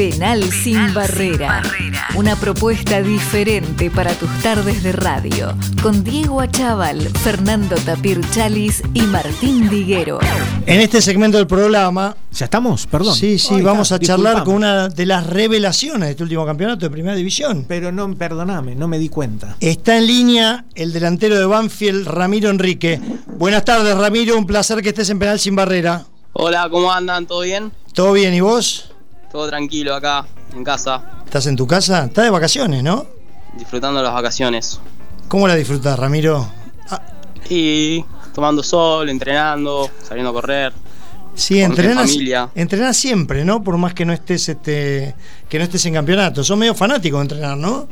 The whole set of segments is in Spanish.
Penal, sin, barrera. Una propuesta diferente para tus tardes de radio. Con Diego Achával, Fernando Tapir Chalis y Martín Diguero. En este segmento del programa. ¿Ya estamos? Perdón. Sí, sí, vamos a charlar con una de las revelaciones de este último campeonato de Primera División. Pero no, perdóname, no me di cuenta. Está en línea el delantero de Banfield, Ramiro Enrique. Buenas tardes, Ramiro. Un placer que estés en Penal sin barrera. Hola, ¿cómo andan? ¿Todo bien? ¿Todo bien? ¿Y vos? Todo tranquilo acá, en casa. ¿Estás en tu casa? Estás de vacaciones, ¿no? Disfrutando las vacaciones. ¿Cómo la disfrutas, Ramiro? Ah. Y tomando sol, entrenando, saliendo a correr. Sí, entrenas, entrenas siempre, ¿no? Por más que no estés este que no estés en campeonato. Sos medio fanático de entrenar, ¿no?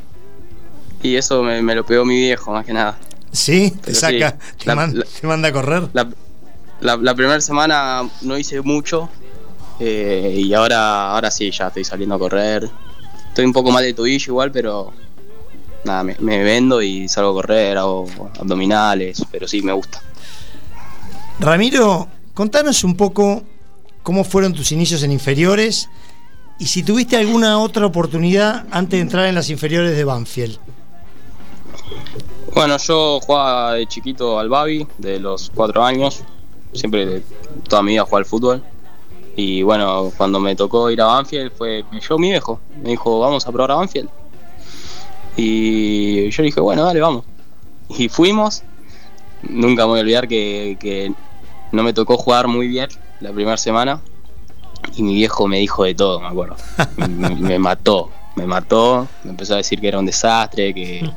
Y eso me, lo pegó mi viejo, más que nada. Sí, te saca, te, manda, a correr. La, primera semana no hice mucho, eh, y ahora, ahora sí, ya estoy saliendo a correr. Estoy un poco mal de tobillo igual, pero nada, me, vendo y salgo a correr, hago abdominales, pero sí, me gusta. Ramiro, contanos un poco cómo fueron tus inicios en inferiores y si tuviste alguna otra oportunidad antes de entrar en las inferiores de Banfield. Bueno, yo jugaba de chiquito al Babi, de los cuatro años. Siempre, toda mi vida jugaba al fútbol. Y bueno, cuando me tocó ir a Banfield, fue, me llevó mi viejo. Me dijo, vamos a probar a Banfield. Y yo dije, bueno, dale, vamos. Y fuimos. Nunca me voy a olvidar que, no me tocó jugar muy bien la primera semana. Y mi viejo me dijo de todo, me acuerdo. me, mató, me mató. Me empezó a decir que era un desastre, que,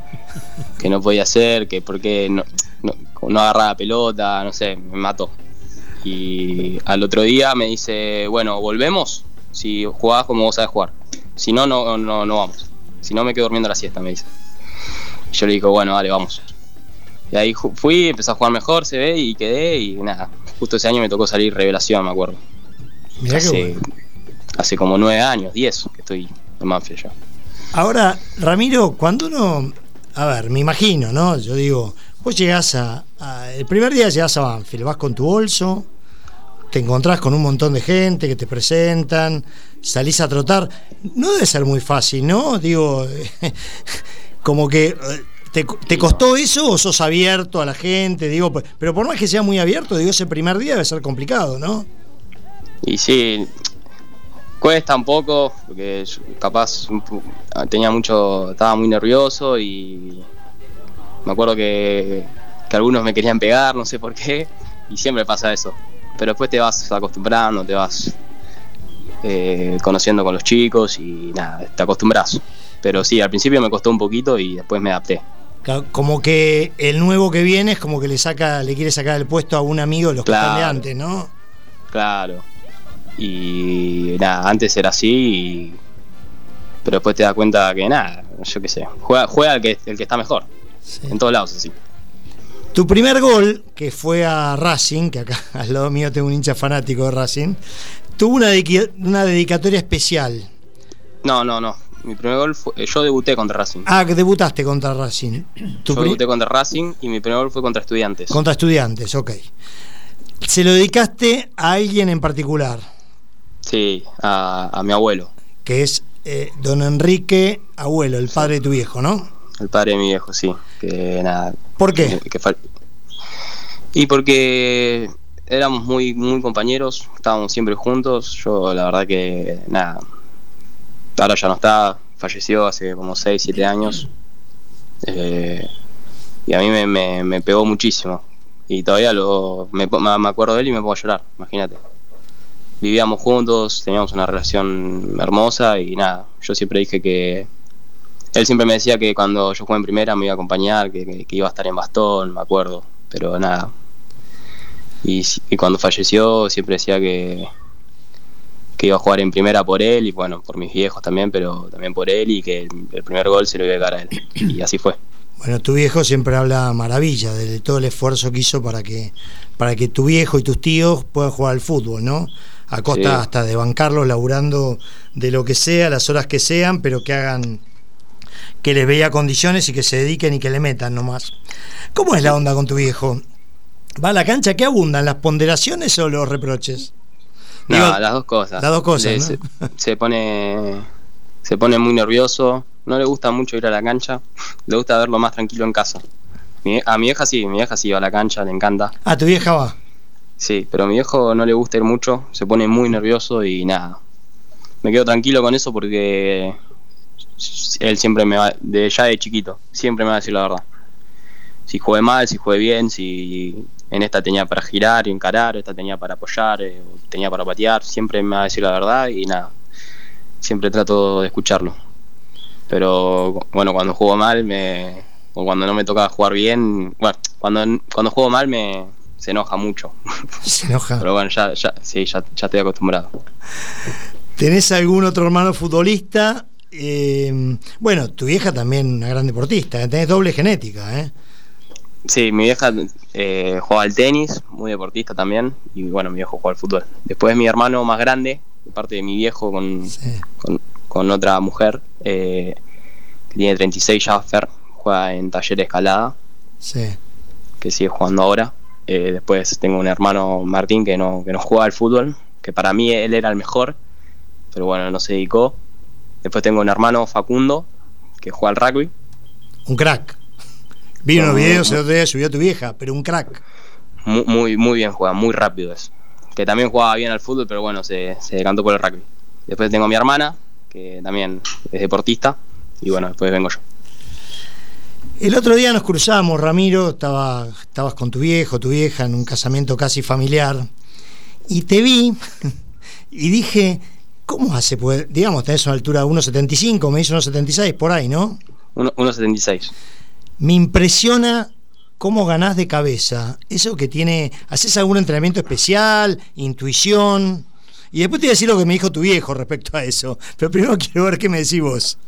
que no podía ser, que porque no, no, no agarraba pelota, no sé, me mató. Y al otro día me dice, bueno, volvemos si jugás como vos sabes jugar. Si no, no, no, no vamos. Si no, me quedo durmiendo la siesta, me dice. Y yo le digo, bueno, dale, vamos. Y ahí fui, empecé a jugar mejor, se ve, y quedé, y nada. Justo ese año me tocó salir revelación, me acuerdo. hace, hace como nueve años, diez, que estoy en Manfield ya. Ahora, Ramiro, cuando uno. A ver, me imagino, ¿no? Yo digo, vos llegás a, El primer día llegás a Banfield, vas con tu bolso, te encontrás con un montón de gente que te presentan, salís a trotar. No debe ser muy fácil, ¿no? Digo, como que. Eh, ¿Te, costó eso o sos abierto a la gente? Digo, pero por más que sea muy abierto, digo, ese primer día debe ser complicado, ¿no? Y sí, cuesta un poco, porque capaz tenía mucho, estaba muy nervioso y me acuerdo que, que algunos me querían pegar, no sé por qué, y siempre pasa eso pero después te vas acostumbrando, te vas eh, conociendo con los chicos y nada, te acostumbras. Pero sí, al principio me costó un poquito y después me adapté. Como que el nuevo que viene es como que le saca, le quiere sacar el puesto a un amigo de los que están de antes, ¿no? Claro. Y nada, antes era así, pero después te das cuenta que nada, yo qué sé, juega, juega el, que, el que está mejor. En todos lados así. Tu primer gol, que fue a Racing, que acá al lado mío tengo un hincha fanático de Racing, tuvo una, una dedicatoria especial. No, no, no. Mi primer gol fue. Eh, yo debuté contra Racing. Ah, que debutaste contra Racing. yo debuté contra Racing y mi primer gol fue contra Estudiantes. Contra Estudiantes, ok. ¿Se lo dedicaste a alguien en particular? Sí, a, mi abuelo. Que es eh, don Enrique Abuelo, el padre de tu viejo, ¿no? El padre de mi viejo, sí. Que nada. ¿Por qué? y porque éramos muy, muy compañeros, estábamos siempre juntos. Yo, la verdad que nada. Ahora ya no está, falleció hace como 6, 7 años. Eh, y a mí me, me, pegó muchísimo. Y todavía lo, me, me acuerdo de él y me puedo llorar, imagínate. Vivíamos juntos, teníamos una relación hermosa y nada, yo siempre dije que él siempre me decía que cuando yo jugué en primera me iba a acompañar, que, iba a estar en bastón, me acuerdo, pero nada. Y, cuando falleció siempre decía que, que iba a jugar en primera por él y bueno, por mis viejos también, pero también por él y que el, primer gol se lo iba a dar a él. Y así fue. Bueno, tu viejo siempre habla maravilla de todo el esfuerzo que hizo para que, para que tu viejo y tus tíos puedan jugar al fútbol, ¿no? A costa hasta de bancarlos laburando de lo que sea, las horas que sean, pero que hagan que les veía condiciones y que se dediquen y que le metan nomás. ¿Cómo es la onda con tu viejo? ¿Va a la cancha? ¿Qué abundan? ¿Las ponderaciones o los reproches? No, Digo, las dos cosas. las dos cosas, Le- ¿no? se, se pone se pone muy nervioso, no le gusta mucho ir a la cancha, le gusta verlo más tranquilo en casa. Mi- a mi vieja sí, mi vieja sí va a la cancha, le encanta. Ah, tu vieja va. Sí, pero a mi viejo no le gusta ir mucho, se pone muy nervioso y nada. Me quedo tranquilo con eso porque él siempre me va, de ya de chiquito, siempre me va a decir la verdad. Si jugué mal, si jugué bien, si en esta tenía para girar y encarar, esta tenía para apoyar, eh, tenía para patear, siempre me va a decir la verdad y nada. Siempre trato de escucharlo. Pero bueno, cuando juego mal me o cuando no me toca jugar bien, bueno, cuando cuando juego mal me se enoja mucho. Se enoja. Pero bueno, ya, ya, sí, ya, ya estoy acostumbrado. ¿Tenés algún otro hermano futbolista? Eh, bueno, tu vieja también una gran deportista, ¿eh? tenés doble genética, ¿eh? Sí, mi vieja eh, juega al tenis, muy deportista también, y bueno, mi viejo juega al fútbol. Después mi hermano más grande, de parte de mi viejo con, Sí. con, con otra mujer, eh, que tiene 36 ya, Fer, juega en taller de escalada, Sí. que sigue jugando ahora. Eh, después tengo un hermano Martín que no, que no juega al fútbol, que para mí él era el mejor, pero bueno, no se dedicó. Después tengo un hermano Facundo, que juega al rugby. Un crack. Vi unos No, videos el otro día subió tu vieja, pero un crack. Muy, muy, muy bien juega, muy rápido es. Que también jugaba bien al fútbol, pero bueno, se, se decantó por el rugby. Después tengo a mi hermana, que también es deportista, y bueno, después vengo yo. El otro día nos cruzamos, Ramiro, estaba, estabas con tu viejo, tu vieja, en un casamiento casi familiar, y te vi y dije, ¿cómo hace? Pues, digamos, tenés una altura de 1,75, me hizo 1,76 por ahí, ¿no? Uno- 1.76. Me impresiona cómo ganás de cabeza. Eso que tiene, ¿haces algún entrenamiento especial, intuición? Y después te voy a decir lo que me dijo tu viejo respecto a eso. Pero primero quiero ver qué me decís vos.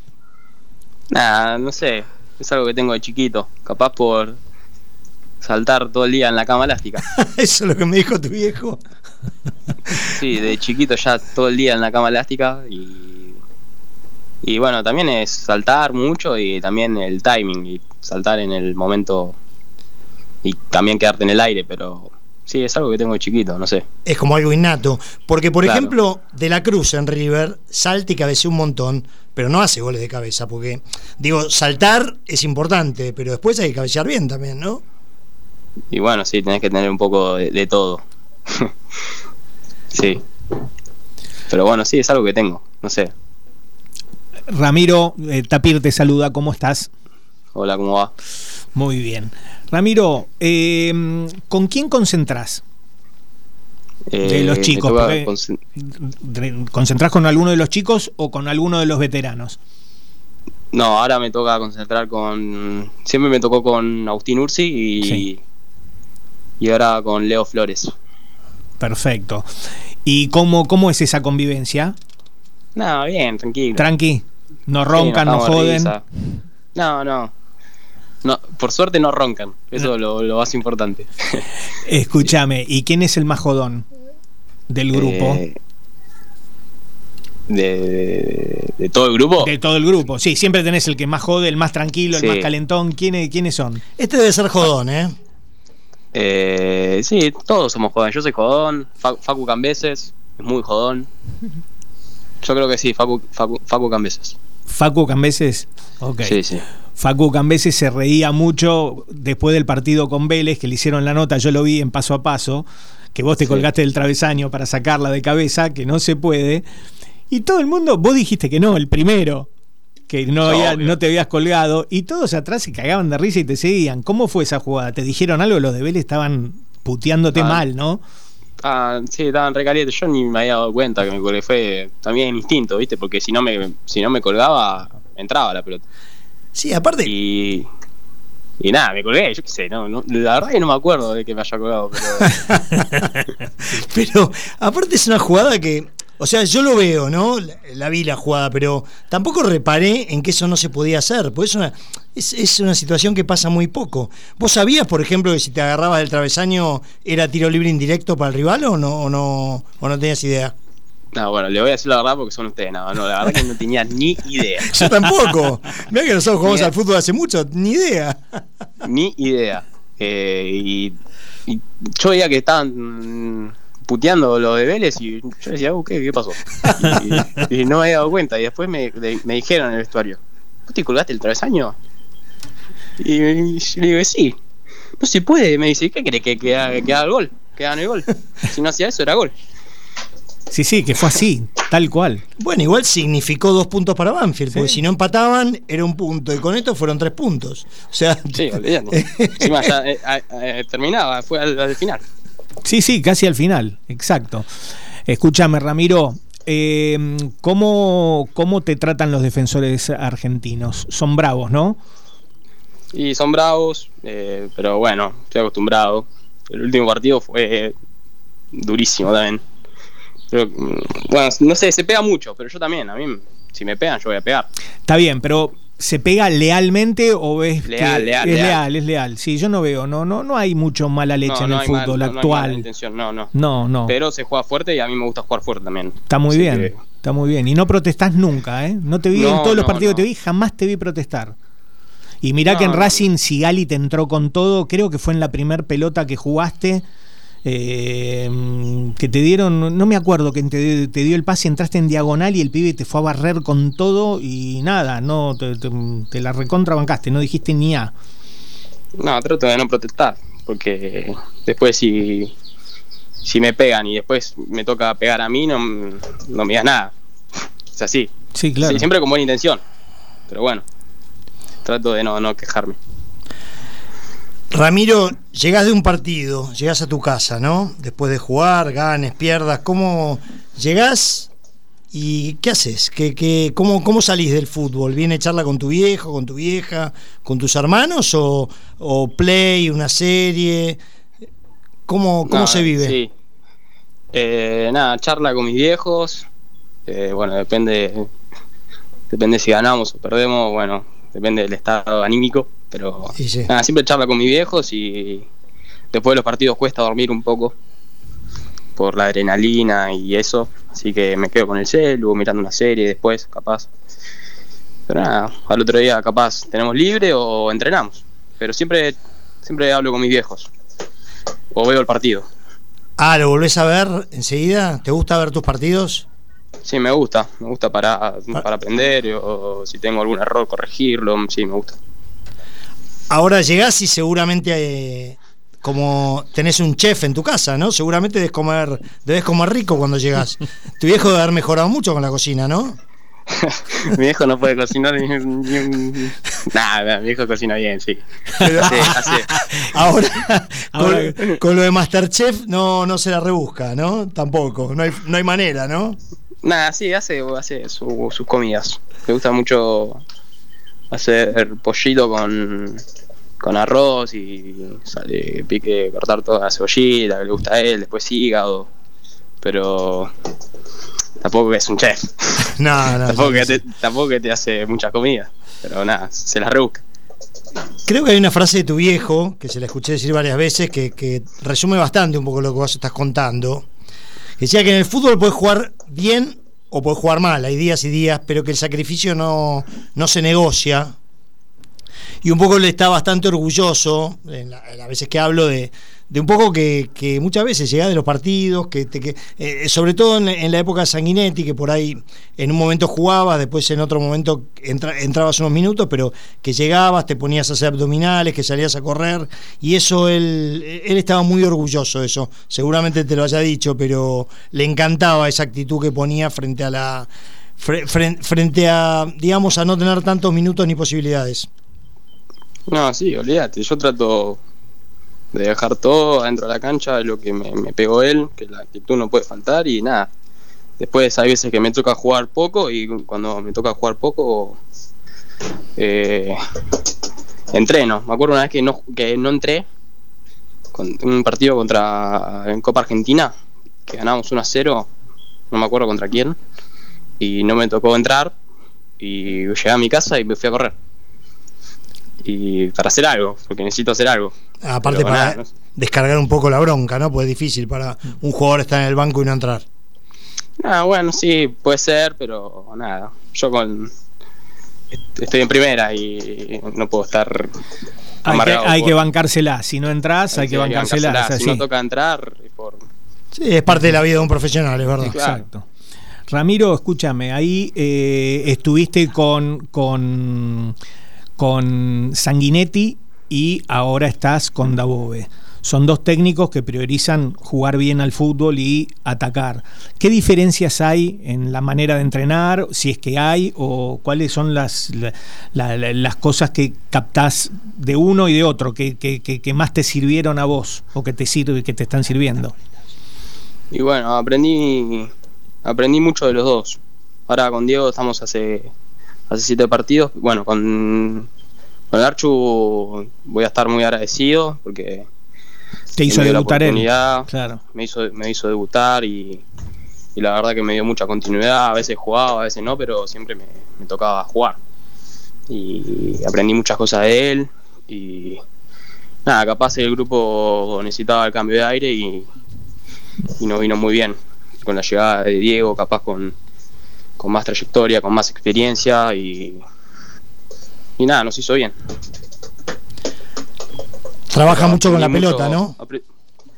Nada, no sé, es algo que tengo de chiquito, capaz por saltar todo el día en la cama elástica. eso es lo que me dijo tu viejo. Sí, de chiquito ya todo el día en la cama elástica y, y bueno, también es saltar mucho y también el timing y saltar en el momento y también quedarte en el aire, pero sí, es algo que tengo de chiquito, no sé. Es como algo innato. Porque, por Claro. ejemplo, De la Cruz en River salta y cabecea un montón, pero no hace goles de cabeza. Porque, digo, saltar es importante, pero después hay que cabecear bien también, ¿no? Y bueno, sí, tenés que tener un poco de, de todo. sí. Pero bueno, sí, es algo que tengo, no sé. Ramiro, eh, Tapir te saluda, ¿cómo estás? Hola, ¿cómo va? Muy bien. Ramiro, eh, ¿con quién concentrás? De Eh, los me chicos, ¿Concentrás con alguno de los chicos o con alguno de los veteranos? No, ahora me toca concentrar con. Siempre me tocó con Agustín Ursi y. Sí. Y ahora con Leo Flores. Perfecto. ¿Y cómo, cómo es esa convivencia? Nada, bien, tranquilo. Tranqui, no Sí, roncan, no joden. risa. No, no. No, por suerte no roncan. Eso es lo, lo más importante. Escúchame, ¿y quién es el más jodón del grupo? Eh, de, de- de todo el grupo. De todo el grupo. Sí, siempre tenés el que más jode, el más tranquilo, Sí. el más calentón. ¿Quiénes, ¿Quiénes son? Este debe ser jodón, ¿eh? Eh, sí, todos somos jodones. Yo soy jodón. Fa- Facu Cambeses es muy jodón. Yo creo que sí, Facu, Facu, Facu Cambeses. Facu Cambeses. Ok. Sí, sí. Facu Cambeses se reía mucho después del partido con Vélez, que le hicieron la nota, yo lo vi en paso a paso, que vos te Sí. colgaste del travesaño para sacarla de cabeza, que no se puede. Y todo el mundo, vos dijiste que no, el primero, que no, había- no te habías colgado, y todos atrás se cagaban de risa y te seguían. ¿Cómo fue esa jugada? ¿Te dijeron algo? Los de Vélez estaban puteándote Ah. mal, ¿no? Ah, sí, estaban recalientes. Yo ni me había dado cuenta que me colgué. Fue también instinto, ¿viste? Porque si no me, si no me colgaba, entraba la pelota. Sí, aparte, Y. Y nada, me colgué, yo qué sé, no, no- la verdad que no me acuerdo de que me haya colgado, pero. pero aparte es una jugada que, o sea, yo lo veo, ¿no? La, la vi la jugada, pero tampoco reparé en que eso no se podía hacer, porque es una, es, es una situación que pasa muy poco. ¿Vos sabías, por ejemplo, que si te agarrabas del travesaño era tiro libre indirecto para el rival o no, o no, o no tenías idea? No, bueno, le voy a decir la verdad porque son ustedes, no, no, la verdad que no tenía ni idea. Yo tampoco. Mirá que nosotros jugamos al fútbol hace mucho, ni idea. Ni idea. Eh, y, y yo veía que estaban puteando lo de Vélez y yo decía, uh, ¿qué, ¿qué pasó? Y, y no me había dado cuenta. Y después me, de- me dijeron en el vestuario, ¿vos te colgaste el travesaño? Y, y yo le digo, sí. No se puede. Me dice, ¿qué querés que, que, haga- que haga el gol? Que hagan el gol. Si no hacía eso, era gol. Sí, sí, que fue así, tal cual. Bueno, igual significó dos puntos para Banfield, porque Sí. si no empataban era un punto y con esto fueron tres puntos. O sea, Sí, olvidate. Encima ya eh, eh, terminaba, fue al, al final. Sí, sí, casi al final, exacto. Escúchame, Ramiro, eh, ¿cómo, ¿cómo te tratan los defensores argentinos? Son bravos, ¿no? Y son bravos, eh, pero bueno, estoy acostumbrado. El último partido fue durísimo también. Pero, mm, bueno, no sé, se pega mucho, pero yo también. A mí, si me pegan, yo voy a pegar. Está bien, pero ¿se pega lealmente o ves Leal, que leal, es leal. leal, es leal? Sí, yo no veo, no, no, no hay mucho mala leche no, en no el mal- fútbol actual. no, no. no, no. Pero se juega fuerte y a mí me gusta jugar fuerte también. Está muy Así bien, que- está muy bien. Y no protestás nunca, ¿eh? No te vi en No, todos los partidos no. que te vi, jamás te vi protestar. Y mirá No, que en. Racing Sigali te entró con todo, creo que fue en la primer pelota que jugaste, eh, que te dieron, no me acuerdo que te, te dio el pase, entraste en diagonal y el pibe te fue a barrer con todo y nada, no te, te- te la recontrabancaste, no dijiste ni a. No, trato de no protestar, porque después si, si me pegan y después me toca pegar a mí, no, no me digas nada. Es así. Sí, claro. Sí, siempre con buena intención. Pero bueno, trato de no, no quejarme. Ramiro, llegás de un partido, llegás a tu casa, ¿no? Después de jugar, ganes, pierdas, ¿cómo llegás y qué haces? ¿Qué, qué, cómo, ¿Cómo salís del fútbol? ¿Viene charla con tu viejo, con tu vieja, con tus hermanos o, o play, una serie? ¿Cómo, cómo No, se vive? Sí. Eh, nada, charla con mis viejos. Eh, bueno, depende depende si ganamos o perdemos. Bueno, depende del estado anímico. Pero sí. nada, siempre charla con mis viejos y después de los partidos cuesta dormir un poco por la adrenalina y eso. Así que me quedo con el celu, mirando una serie después, capaz. Pero nada, al otro día capaz tenemos libre o entrenamos. Pero siempre, siempre hablo con mis viejos. O veo el partido. Ah, ¿lo volvés a ver enseguida? ¿Te gusta ver tus partidos? Sí, me gusta, me gusta para, para aprender o si tengo algún error corregirlo, sí, me gusta. Ahora llegás y seguramente eh, como tenés un chef en tu casa, ¿no? Seguramente debes comer, debes comer rico cuando llegás. Tu viejo debe haber mejorado mucho con la cocina, ¿no? mi viejo no puede cocinar ni, un... Nada, mi viejo cocina bien, sí. Ahora, Ahora- con, con lo de Masterchef no, no se la rebusca, ¿no? Tampoco, no hay, no hay manera, ¿no? Nada, sí, hace, hace su- sus comidas. Me gusta mucho hacer pollito con, con arroz y sale pique, cortar toda la cebollita que le gusta a él, después hígado. Pero tampoco es un chef. No, no. tampoco, no, que te, tampoco que te hace muchas comidas. Pero nada, se las rebusca. Creo que hay una frase de tu viejo, que se la escuché decir varias veces, que, que resume bastante un poco lo que vos estás contando. Que decía que en el fútbol puedes jugar bien o puedes jugar mal, hay días y días, pero que el sacrificio no, no se negocia. Y un poco le está bastante orgulloso, en, la- veces que hablo, de, de un poco que, muchas veces llegás de los partidos, que, te- que eh, sobre todo en, la época Sanguinetti, que por ahí en un momento jugabas, después en otro momento entra- entrabas unos minutos, pero que llegabas, te ponías a hacer abdominales, que salías a correr, y eso él, él estaba muy orgulloso de eso, seguramente te lo haya dicho, pero le encantaba esa actitud que ponía frente a la fre- fren- frente a digamos a no tener tantos minutos ni posibilidades. No, sí, olvídate. Yo trato de dejar todo adentro de la cancha, lo que me, pegó él, que la actitud no puede faltar y nada. Después hay veces que me toca jugar poco y cuando me toca jugar poco, eh, entreno. Me acuerdo una vez que no, que no entré con un partido contra en Copa Argentina, que ganamos 1 a 0, no me acuerdo contra quién, y no me tocó entrar y llegué a mi casa y me fui a correr y para hacer algo, porque necesito hacer algo. Aparte Pero para nada, no descargar un poco la bronca, ¿no? Pues es difícil para un jugador estar en el banco y no entrar. Ah, bueno, sí, puede ser, pero nada. Yo con est- estoy en primera y no puedo estar Hay que, hay por- que bancársela, si no entras hay que bancársela. es Si así. no toca entrar, es por, Sí, es parte de la vida de un profesional, es verdad. Exacto. Ramiro, escúchame, ahí eh, estuviste con, con, con Sanguinetti y ahora estás con Dabove. Son dos técnicos que priorizan jugar bien al fútbol y atacar. ¿Qué diferencias hay en la manera de entrenar, si es que hay, o cuáles son las, la- la- las cosas que captás de uno y de otro, que, que- que- que más te sirvieron a vos o que te, sirve, que te están sirviendo? Y bueno, aprendí aprendí mucho de los dos. Ahora con Diego estamos hace hace siete partidos. Bueno, con, con el Archu voy a estar muy agradecido porque Te hizo debutar él. Claro. me hizo me hizo debutar y, y la verdad que me dio mucha continuidad. A veces jugaba, a veces no, pero siempre me, me tocaba jugar. Y aprendí muchas cosas de él y nada, capaz el grupo necesitaba el cambio de aire y, y nos vino muy bien. Con la llegada de Diego, capaz con, con más trayectoria, con más experiencia y, y nada, nos hizo bien. Trabaja mucho con la pelota, ¿no?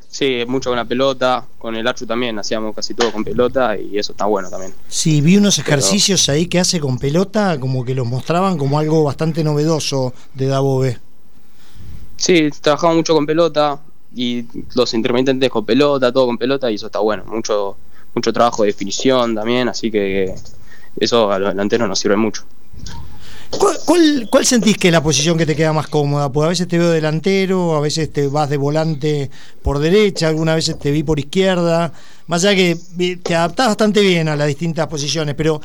Sí, mucho con la pelota, con el Archu también, hacíamos casi todo con pelota y eso está bueno también. Sí, vi unos ejercicios ahí que hace con pelota, como que los mostraban como algo bastante novedoso de Dabove. Sí, trabajamos mucho con pelota y los intermitentes con pelota, todo con pelota y eso está bueno. Mucho, mucho trabajo de definición también, así que eso a los delanteros nos sirve mucho. ¿Cuál, cuál, cuál sentís que es la posición que te queda más cómoda? Porque a veces te veo delantero, a veces te vas de volante por derecha, algunas veces te vi por izquierda. Más allá que vi- te adaptás bastante bien a las distintas posiciones, pero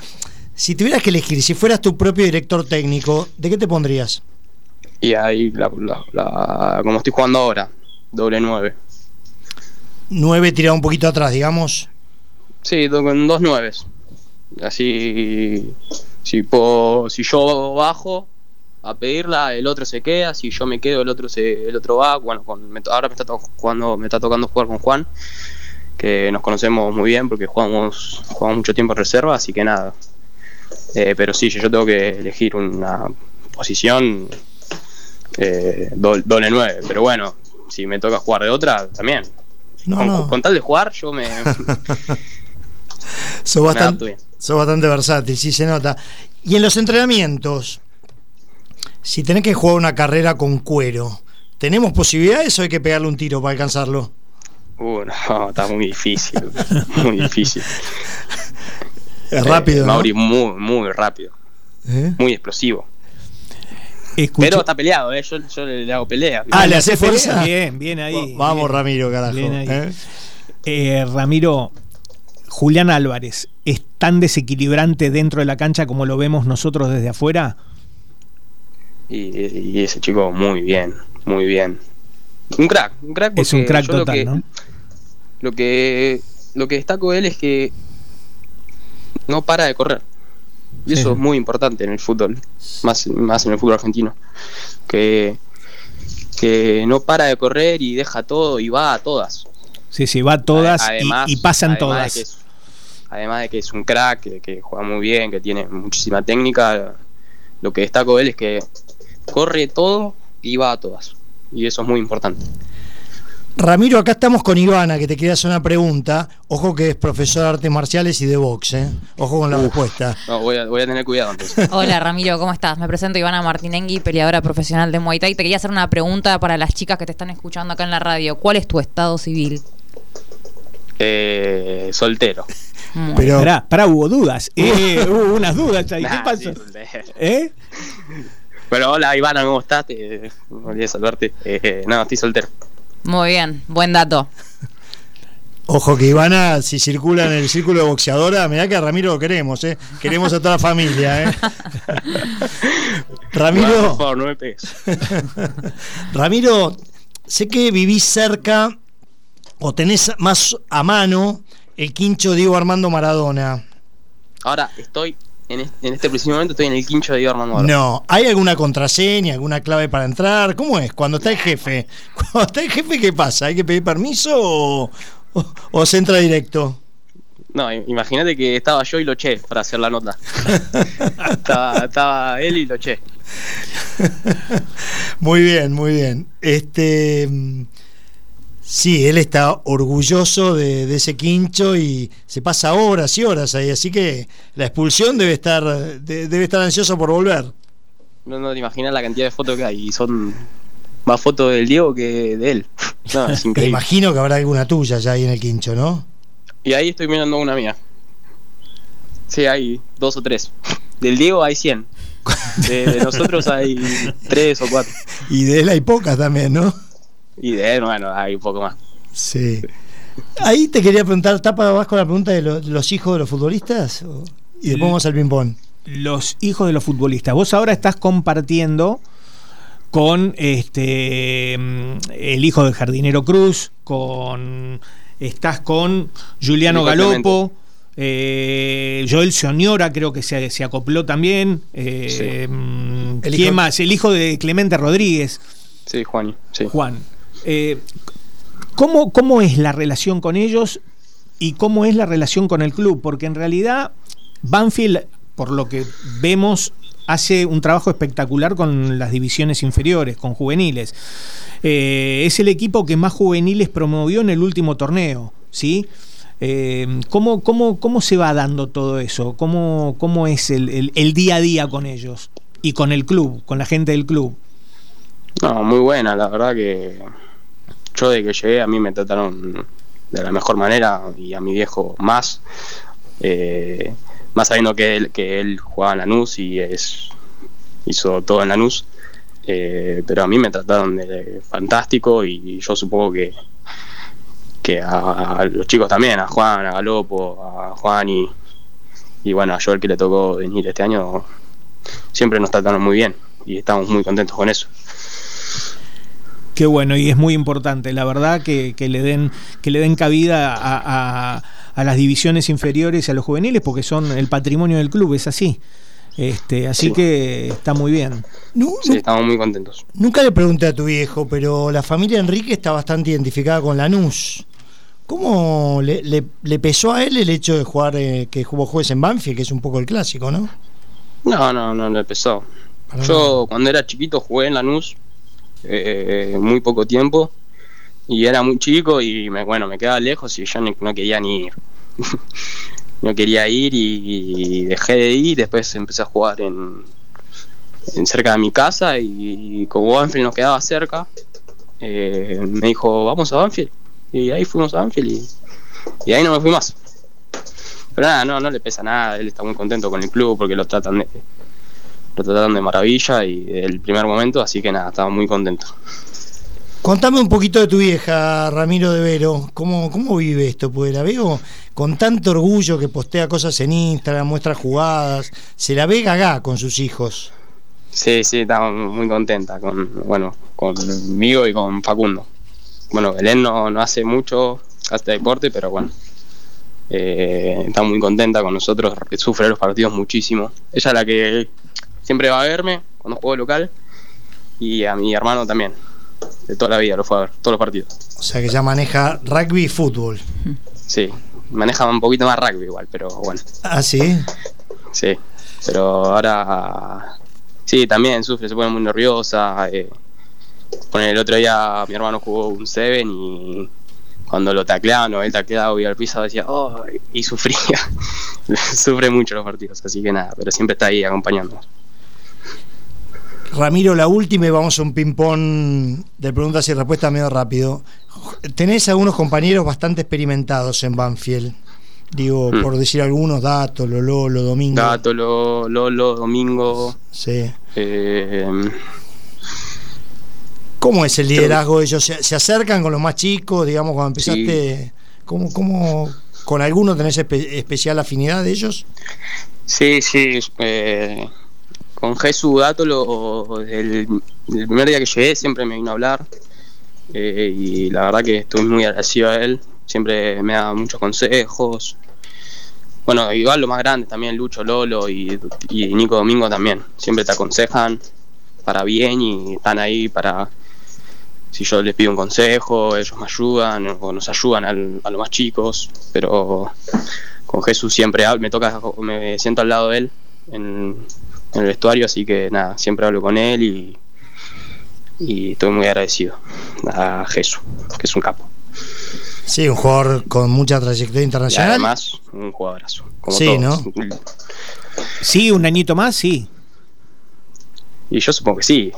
si tuvieras que elegir, si fueras tu propio director técnico, ¿de qué te pondrías? Y ahí, la, la- la- como estoy jugando ahora, doble nueve. Nueve tirado un poquito atrás, digamos. Sí, con dos nueves. Así, si, puedo- si yo bajo a pedirla, el otro se queda. Si yo me quedo, el otro se, el otro va. Bueno, con, me to- ahora me está, to- jugando, me está tocando jugar con Juan, que nos conocemos muy bien porque jugamos, jugamos mucho tiempo en reserva, así que nada. Eh, pero sí, yo tengo que elegir una posición eh, do- doble nueve. Pero bueno, si me toca jugar de otra, también. No, con, no. con tal de jugar, yo me, Sos bastante, sos bastante versátil, sí se nota. Y en los entrenamientos, si tenés que jugar una carrera con cuero, ¿tenemos posibilidades o hay que pegarle un tiro para alcanzarlo? Uh, no, está muy difícil. muy difícil. Es rápido, Eh, ¿no? Mauri muy, muy rápido. ¿Eh? Muy explosivo. Escuché- Pero está peleado, ¿eh? yo, yo le, le hago pelea. Ah, ¿le hace fuerza? Bien, bien ahí. Vamos, bien. Ramiro, carajo. Bien ahí. ¿eh? Eh, Ramiro, Julián Álvarez, ¿es tan desequilibrante dentro de la cancha como lo vemos nosotros desde afuera? Y, y ese chico muy bien, muy bien. Un crack, un crack Es un crack yo lo total, que- ¿no? Lo que, lo que destaco de él es que no para de correr. Y Sí. eso es muy importante en el fútbol, más, más en el fútbol argentino. Que, que no para de correr y deja todo y va a todas. Sí, sí, va todas y- Además- y, pasan además de todas. que es- además de que es un crack, que, que juega muy bien, que tiene muchísima técnica, lo que destaco de él es que corre todo y va a todas. Y eso es muy importante. Ramiro, acá estamos con Ivana, que te quería hacer una pregunta. Ojo que es profesor de artes marciales y de box, ¿eh? Ojo con la respuesta. No, voy, a, voy a tener cuidado entonces. Hola Ramiro, ¿cómo estás? Me presento Ivana Martinengui, peleadora profesional de Muay Thai. Te quería hacer una pregunta para las chicas que te están escuchando acá en la radio. ¿Cuál es tu estado civil? Eh, soltero. Pero, Pará, pará, hubo dudas. Eh, hubo unas dudas ahí. ¿Qué Nah, pasó? sí, soltero. ¿Eh? Pero hola Ivana, ¿cómo estás? Te, me olvidé saludarte. Eh, no, estoy soltero. Muy bien, buen dato. ojo que Ivana, si circula en el círculo de boxeadora, mirá que a Ramiro lo queremos, ¿eh? Queremos a toda la familia, ¿eh? Ramiro, por favor, no me pegues. Ramiro, sé que vivís cerca o tenés más a mano el quincho Diego Armando Maradona. Ahora estoy, en este, en este preciso momento, estoy en el quincho de Diego Armando Maradona. No, ¿hay alguna contraseña, alguna clave para entrar? ¿Cómo es? Cuando está el jefe. Cuando está el jefe, ¿qué pasa? ¿Hay que pedir permiso o, o- o se entra directo? No, imagínate que estaba yo y lo eché para hacer la nota. estaba, estaba él y lo eché. Muy bien, muy bien. Este, Sí, él está orgulloso de, de ese quincho y se pasa horas y horas ahí, así que la expulsión debe estar, de- debe estar ansioso por volver. No, no te imaginas la cantidad de fotos que hay. Y son más fotos del Diego que de él. No, es Me increíble. imagino que habrá alguna tuya ya ahí en el quincho, ¿no? Y ahí estoy mirando una mía. Sí, hay dos o tres. Del Diego hay 100. De, de nosotros hay tres o cuatro. Y de él hay pocas también, ¿no? Y de él, bueno, hay un poco más. Sí. Ahí te quería preguntar, ¿tapa vas con la pregunta de lo- los hijos de los futbolistas? O- Y después vamos al ping-pong. Los hijos de los futbolistas. Vos ahora estás compartiendo con este mm, el hijo del jardinero Cruz, con estás con Juliano Galopo, eh, Joel Soñora creo que se, se acopló también. eh, mm, El ¿Quién hijo- más? El hijo de Clemente Rodríguez, Sí, Juan. Sí. Juan. Eh, ¿cómo, ¿Cómo es la relación con ellos y cómo es la relación con el club? Porque en realidad Banfield, por lo que vemos, hace un trabajo espectacular con las divisiones inferiores, con juveniles. Eh, es el equipo que más juveniles promovió en el último torneo, ¿sí? Eh, ¿cómo, cómo, cómo se va dando todo eso? ¿Cómo, cómo es el, el- el día a día con ellos? Y con el club, con la gente del club. No, muy buena, la verdad que yo de que llegué a mí me trataron de la mejor manera y a mi viejo más. Eh, más sabiendo que él, que él jugaba en Lanús y es hizo todo en Lanús. Eh, pero a mí me trataron de fantástico y yo supongo que que a, los chicos también, a Juan, a Galopo, a Juan y, y bueno, a Joel que le tocó venir este año, siempre nos trataron muy bien y estamos muy contentos con eso. Qué bueno, y es muy importante, la verdad, que, que le den que le den cabida a, a- a las divisiones inferiores y a los juveniles, porque son el patrimonio del club, es así. Este, así Sí. que está muy bien. Sí, estamos muy contentos. Nunca le pregunté a tu viejo, pero la familia Enrique está bastante identificada con Lanús. ¿Cómo le, le- le pesó a él el hecho de jugar, eh, que jugó jueves en Banfield, que es un poco el clásico, ¿no? No, no, no, empezó. Para Yo cuando era chiquito jugué en Lanús eh, muy poco tiempo y era muy chico y me, bueno, me quedaba lejos y yo no, quería ni ir. no quería ir y, dejé de ir, después empecé a jugar en, en cerca de mi casa y, como Banfield nos quedaba cerca, eh, me dijo, vamos a Banfield. Y ahí fuimos a Banfield y, y ahí no me fui más. Pero nada, no, no le pesa nada, él está muy contento con el club porque lo tratan de, lo trataron de maravilla y del primer momento, así que nada, estaba muy contento. Contame un poquito de tu vieja, Ramiro de Vero. ¿Cómo, cómo vive esto? Pues la veo con tanto orgullo que postea cosas en Instagram, muestra jugadas. Se la ve gaga con sus hijos. Sí, sí, estaba muy contenta con, bueno, conmigo y con Facundo. Bueno, Belén no, no hace mucho hasta deporte, pero bueno, eh, está muy contenta con nosotros, sufre los partidos muchísimo. Ella es la que siempre va a verme cuando juego local y a mi hermano también. De toda la vida lo fue a ver, todos los partidos. O sea que ya maneja rugby y fútbol. Sí, maneja un poquito más rugby igual, pero bueno. Ah, sí. Sí, pero ahora sí, también sufre, se pone muy nerviosa. Eh, el otro día mi hermano jugó un Seven y cuando lo tacleaban o él tacleaba y al piso decía, oh, y sufría. Sufre mucho los partidos, así que nada, pero siempre está ahí acompañándonos. Ramiro, la última y vamos a un ping-pong de preguntas y respuestas medio rápido. Tenés algunos compañeros bastante experimentados en Banfield. Digo, Hmm. por decir algunos, Dato, Lolo, Lo Domingo. Gato, Lo- Lolo, Domingo. Sí. eh, ¿Cómo es el liderazgo de ellos? ¿Se, acercan con los más chicos? Digamos, cuando empezaste, ¿cómo, cómo, con alguno tenés espe- especial afinidad de ellos? Sí, sí. eh, con Jesús Dato, lo, el, primer día que llegué, siempre me vino a hablar. eh, y la verdad que estoy muy agradecido a él. Siempre me da muchos consejos. Bueno, igual lo más grande también, Lucho, Lolo y, Nico Domingo también. Siempre te aconsejan para bien y están ahí para. Si yo les pido un consejo, ellos me ayudan o nos ayudan al- a los más chicos. Pero con Jesús siempre me toca, me siento al lado de él en, en el vestuario, así que nada, siempre hablo con él y, y estoy muy agradecido a Jesús, que es un capo. Sí, un jugador con mucha trayectoria Y internacional. además, un jugadorazo. Como Sí, todos. Sí, un añito más, sí. Y yo supongo que sí.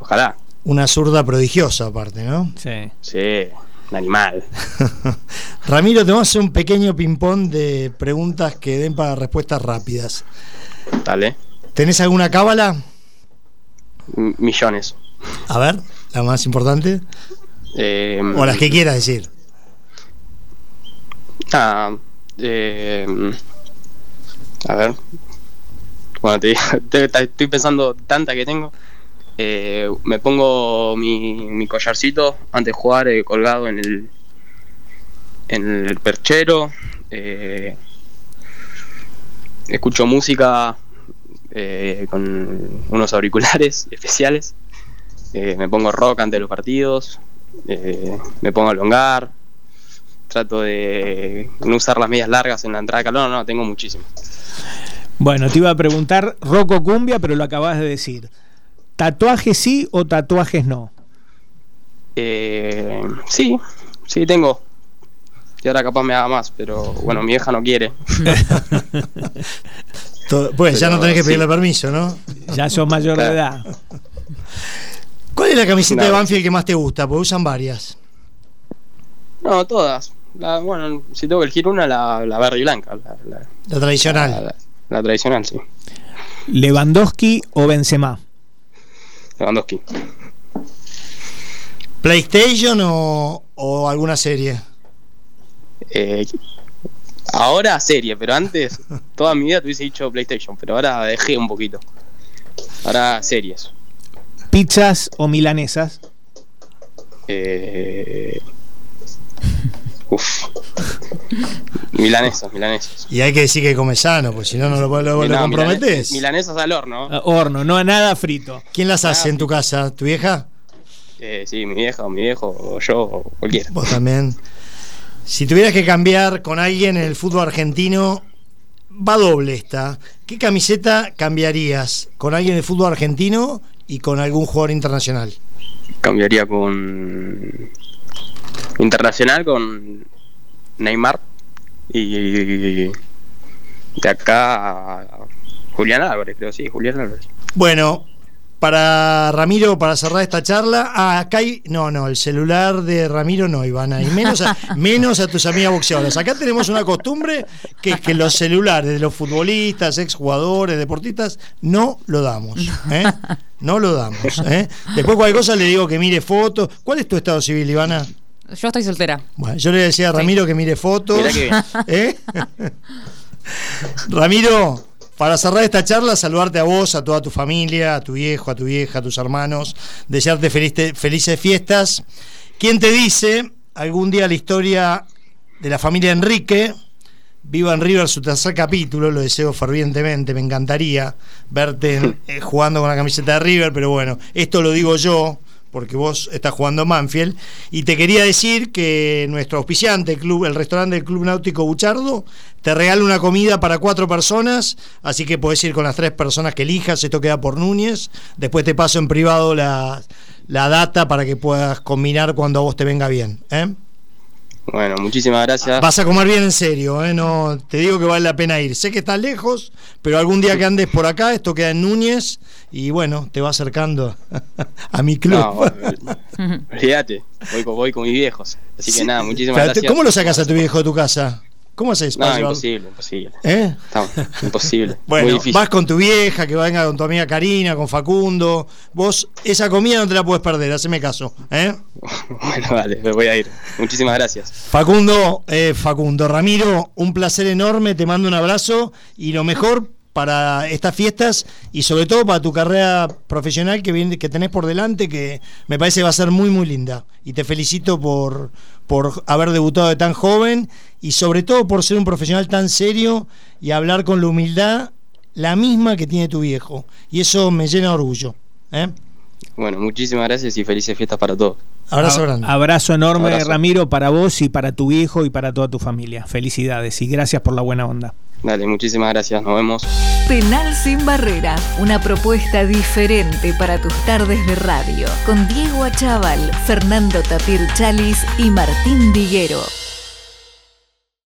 Ojalá. Una zurda prodigiosa aparte, ¿no? Sí. Sí, un animal. Ramiro, te vamos a hacer un pequeño ping-pong de preguntas que den para respuestas rápidas. Dale. ¿Tenés alguna cábala? M- millones. A ver, la más importante. Eh, O las que quieras decir. Ah, eh, a ver. Bueno, te, te- te- estoy pensando tanta que tengo. Eh, me pongo mi, mi collarcito antes de jugar eh, colgado en el en el perchero. eh, escucho música eh, con unos auriculares especiales. eh, me pongo rock antes de los partidos. eh, me pongo a elongar trato de no usar las medias largas en la entrada de calor, no, no, tengo muchísimo. Bueno, te iba a preguntar Rocco Cumbia, pero lo acabas de decir. ¿Tatuajes sí o tatuajes no? Eh, sí, sí tengo. Y ahora capaz me haga más, pero bueno, mi hija no quiere. Pues ya no tenés que sí. pedirle permiso, ¿no? Ya sos mayor de edad. ¿Cuál es la camiseta No. de Banfield que más te gusta? Porque usan varias. No, todas. La- bueno, si tengo que elegir una, la, la verde y blanca. La, la- La tradicional. la- la- la tradicional, sí. ¿Lewandowski o Benzema? Lewandowski. ¿PlayStation o, o alguna serie? Eh, ahora serie, pero antes, toda mi vida te hubiese dicho PlayStation, pero ahora dejé un poquito. Ahora series. ¿Pizzas o milanesas? Eh, uf. Milanesas, milanesas. Y hay que decir que come sano, porque si no, no lo, lo, lo no, comprometes. milane- Milanesas al horno. Ah, Horno, no nada frito. ¿Quién las hace en tu casa? ¿Tu vieja? Eh, sí, mi vieja o mi viejo, o yo, o cualquiera. Vos también. Si tuvieras que cambiar con alguien en el fútbol argentino, va doble esta. ¿Qué camiseta cambiarías con alguien del fútbol argentino y con algún jugador internacional? Cambiaría con. Internacional con Neymar. Y. De acá. a Julián Álvarez, creo, sí, Julián Álvarez. Bueno, para Ramiro, para cerrar esta charla, ah, acá hay, no, no, el celular de Ramiro no, Ivana, y menos a, menos a tus amigas boxeadoras. Acá tenemos una costumbre que es que los celulares de los futbolistas, exjugadores, deportistas, no lo damos, ¿eh? No lo damos, ¿eh? Después cualquier cosa le digo que mire fotos. ¿Cuál es tu estado civil, Ivana? Yo estoy soltera. Bueno, yo le decía a Ramiro que mire fotos. Mirá que bien. ¿Eh? Ramiro, para cerrar esta charla, saludarte a vos, a toda tu familia, a tu viejo, a tu vieja, a tus hermanos, desearte felices fiestas. ¿Quién te dice algún día la historia de la familia Enrique? Viva en River su tercer capítulo, lo deseo fervientemente, me encantaría verte eh, jugando con la camiseta de River, pero bueno, esto lo digo yo, porque vos estás jugando Manfield, y te quería decir que nuestro auspiciante, el, restaurante del Club Náutico Buchardo, te regala una comida para cuatro personas, así que podés ir con las tres personas que elijas, esto queda por Núñez, después te paso en privado la, la data para que puedas combinar cuando a vos te venga bien. ¿eh? Bueno, muchísimas gracias. Vas a comer bien en serio, ¿eh? no, te digo que vale la pena ir. Sé que estás lejos, pero algún día que andes por acá, esto queda en Núñez y bueno, te va acercando a mi club. No, olvídate, voy, con- voy con mis viejos. Así que Sí. nada, muchísimas gracias. ¿Cómo lo sacas a tu viejo de tu casa? ¿Cómo haces? No, imposible, imposible. ¿Eh? Imposible. Bueno, vas con tu vieja, que venga con tu amiga Karina, con Facundo. Vos, esa comida no te la puedes perder, haceme caso. ¿eh? Bueno, vale, me voy a ir. Muchísimas gracias. Facundo, eh, Facundo, Ramiro, un placer enorme, te mando un abrazo y lo mejor para estas fiestas y sobre todo para tu carrera profesional que, viene, que tenés por delante, que me parece va a ser muy, muy linda. Y te felicito por, por haber debutado de tan joven y sobre todo por ser un profesional tan serio y hablar con la humildad la misma que tiene tu viejo. Y eso me llena de orgullo. ¿eh? Bueno, muchísimas gracias y felices fiestas para todos. Abrazo grande. Abrazo enorme, Abrazo. Ramiro, para vos y para tu viejo y para toda tu familia. Felicidades y gracias por la buena onda. Dale, muchísimas gracias, nos vemos. Penal sin barrera, una propuesta diferente para tus tardes de radio, con Diego Achával, Fernando Tapir Chalis y Martín Diguero.